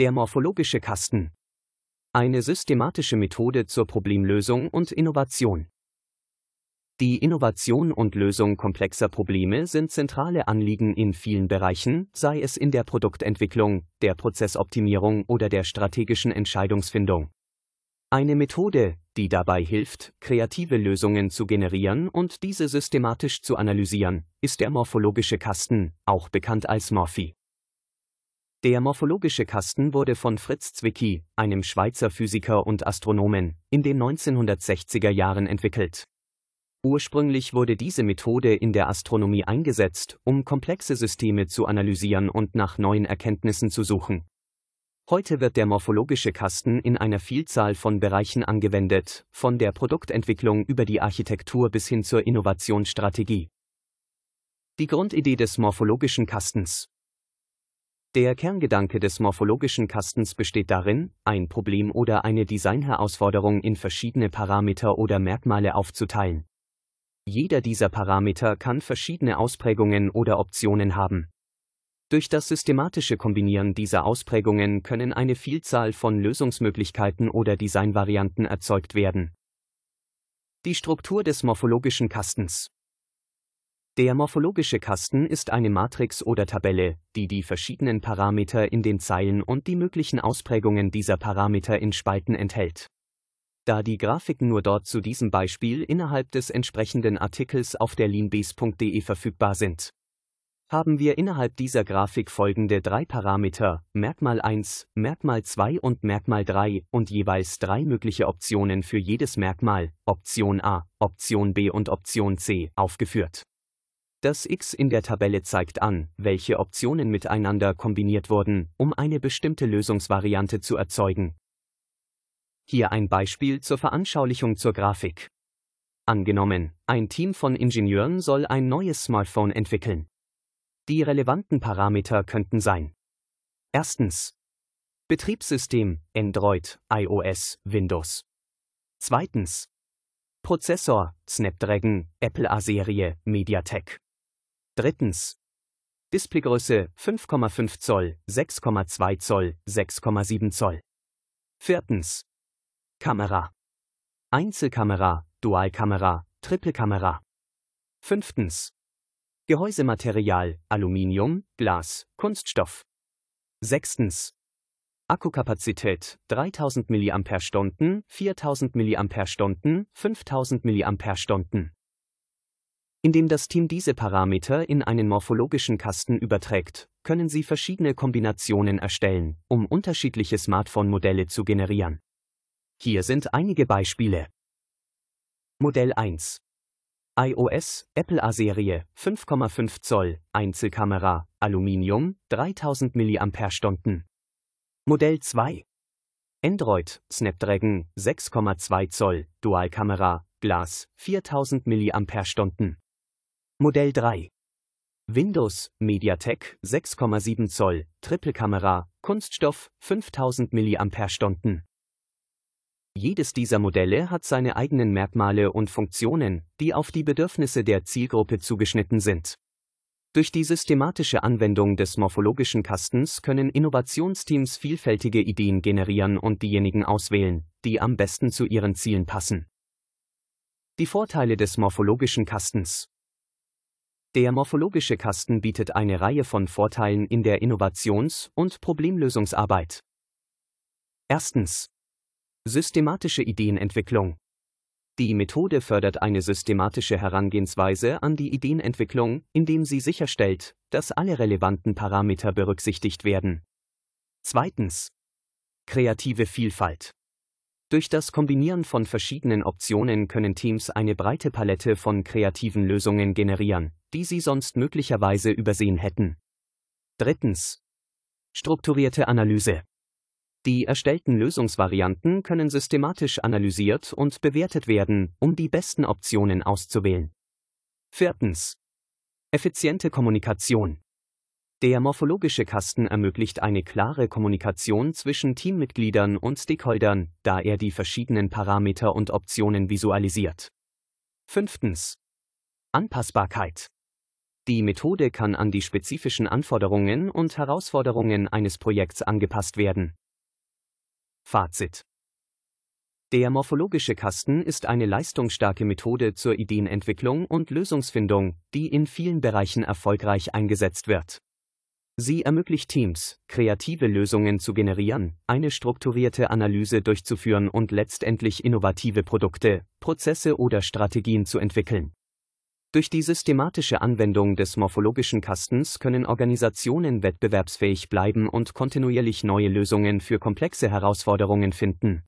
Der morphologische Kasten. Eine systematische Methode zur Problemlösung und Innovation. Die Innovation und Lösung komplexer Probleme sind zentrale Anliegen in vielen Bereichen, sei es in der Produktentwicklung, der Prozessoptimierung oder der strategischen Entscheidungsfindung. Eine Methode, die dabei hilft, kreative Lösungen zu generieren und diese systematisch zu analysieren, ist der morphologische Kasten, auch bekannt als Morphi. Der morphologische Kasten wurde von Fritz Zwicky, einem Schweizer Physiker und Astronomen, in den 1960er Jahren entwickelt. Ursprünglich wurde diese Methode in der Astronomie eingesetzt, um komplexe Systeme zu analysieren und nach neuen Erkenntnissen zu suchen. Heute wird der morphologische Kasten in einer Vielzahl von Bereichen angewendet, von der Produktentwicklung über die Architektur bis hin zur Innovationsstrategie. Die Grundidee des morphologischen Kastens der Kerngedanke des morphologischen Kastens besteht darin, ein Problem oder eine Designherausforderung in verschiedene Parameter oder Merkmale aufzuteilen. Jeder dieser Parameter kann verschiedene Ausprägungen oder Optionen haben. Durch das systematische Kombinieren dieser Ausprägungen können eine Vielzahl von Lösungsmöglichkeiten oder Designvarianten erzeugt werden. Die Struktur des morphologischen Kastens Der morphologische Kasten ist eine Matrix oder Tabelle, die die verschiedenen Parameter in den Zeilen und die möglichen Ausprägungen dieser Parameter in Spalten enthält da die Grafiken nur dort zu diesem Beispiel innerhalb des entsprechenden Artikels auf der leanbase.de verfügbar sind. Haben wir innerhalb dieser Grafik folgende drei Parameter, Merkmal 1, Merkmal 2 und Merkmal 3 und jeweils drei mögliche Optionen für jedes Merkmal, Option A, Option B und Option C, aufgeführt. Das X in der Tabelle zeigt an, welche Optionen miteinander kombiniert wurden, um eine bestimmte Lösungsvariante zu erzeugen, hier ein Beispiel zur Veranschaulichung zur Grafik. Angenommen, ein Team von Ingenieuren soll ein neues Smartphone entwickeln. Die relevanten Parameter könnten sein. Erstens. Betriebssystem, Android, iOS, Windows. Zweitens. Prozessor, Snapdragon, Apple A-Serie, MediaTek. Drittens. Displaygröße 5,5 Zoll, 6,2 Zoll, 6,7 Zoll. Viertens. Kamera. Einzelkamera, Dualkamera, Trippelkamera. Fünftens. Gehäusematerial, Aluminium, Glas, Kunststoff. Sechstens. Akkukapazität 3000 mAh, 4000 mAh, 5000 mAh. Indem das Team diese Parameter in einen morphologischen Kasten überträgt, können sie verschiedene Kombinationen erstellen, um unterschiedliche Smartphone-Modelle zu generieren. Hier sind einige Beispiele. Modell 1. iOS, Apple A-Serie, 5,5 Zoll, Einzelkamera, Aluminium, 3000 mAh. Modell 2. Android, Snapdragon, 6,2 Zoll, Dualkamera, Glas, 4000 mAh. Modell 3. Windows, MediaTek, 6,7 Zoll, Trippelkamera, Kunststoff, 5000 mAh. Jedes dieser Modelle hat seine eigenen Merkmale und Funktionen, die auf die Bedürfnisse der Zielgruppe zugeschnitten sind. Durch die systematische Anwendung des morphologischen Kastens können Innovationsteams vielfältige Ideen generieren und diejenigen auswählen, die am besten zu ihren Zielen passen. Die Vorteile des morphologischen Kastens Der morphologische Kasten bietet eine Reihe von Vorteilen in der Innovations- und Problemlösungsarbeit. Erstens Systematische Ideenentwicklung. Die Methode fördert eine systematische Herangehensweise an die Ideenentwicklung, indem sie sicherstellt, dass alle relevanten Parameter berücksichtigt werden. Zweitens. Kreative Vielfalt. Durch das Kombinieren von verschiedenen Optionen können Teams eine breite Palette von kreativen Lösungen generieren, die sie sonst möglicherweise übersehen hätten. Drittens. Strukturierte Analyse. Die erstellten Lösungsvarianten können systematisch analysiert und bewertet werden, um die besten Optionen auszuwählen. Viertens. Effiziente Kommunikation. Der morphologische Kasten ermöglicht eine klare Kommunikation zwischen Teammitgliedern und Stakeholdern, da er die verschiedenen Parameter und Optionen visualisiert. Fünftens. Anpassbarkeit. Die Methode kann an die spezifischen Anforderungen und Herausforderungen eines Projekts angepasst werden. Fazit der morphologische Kasten ist eine leistungsstarke Methode zur Ideenentwicklung und Lösungsfindung, die in vielen Bereichen erfolgreich eingesetzt wird. Sie ermöglicht Teams, kreative Lösungen zu generieren, eine strukturierte Analyse durchzuführen und letztendlich innovative Produkte, Prozesse oder Strategien zu entwickeln. Durch die systematische Anwendung des morphologischen Kastens können Organisationen wettbewerbsfähig bleiben und kontinuierlich neue Lösungen für komplexe Herausforderungen finden.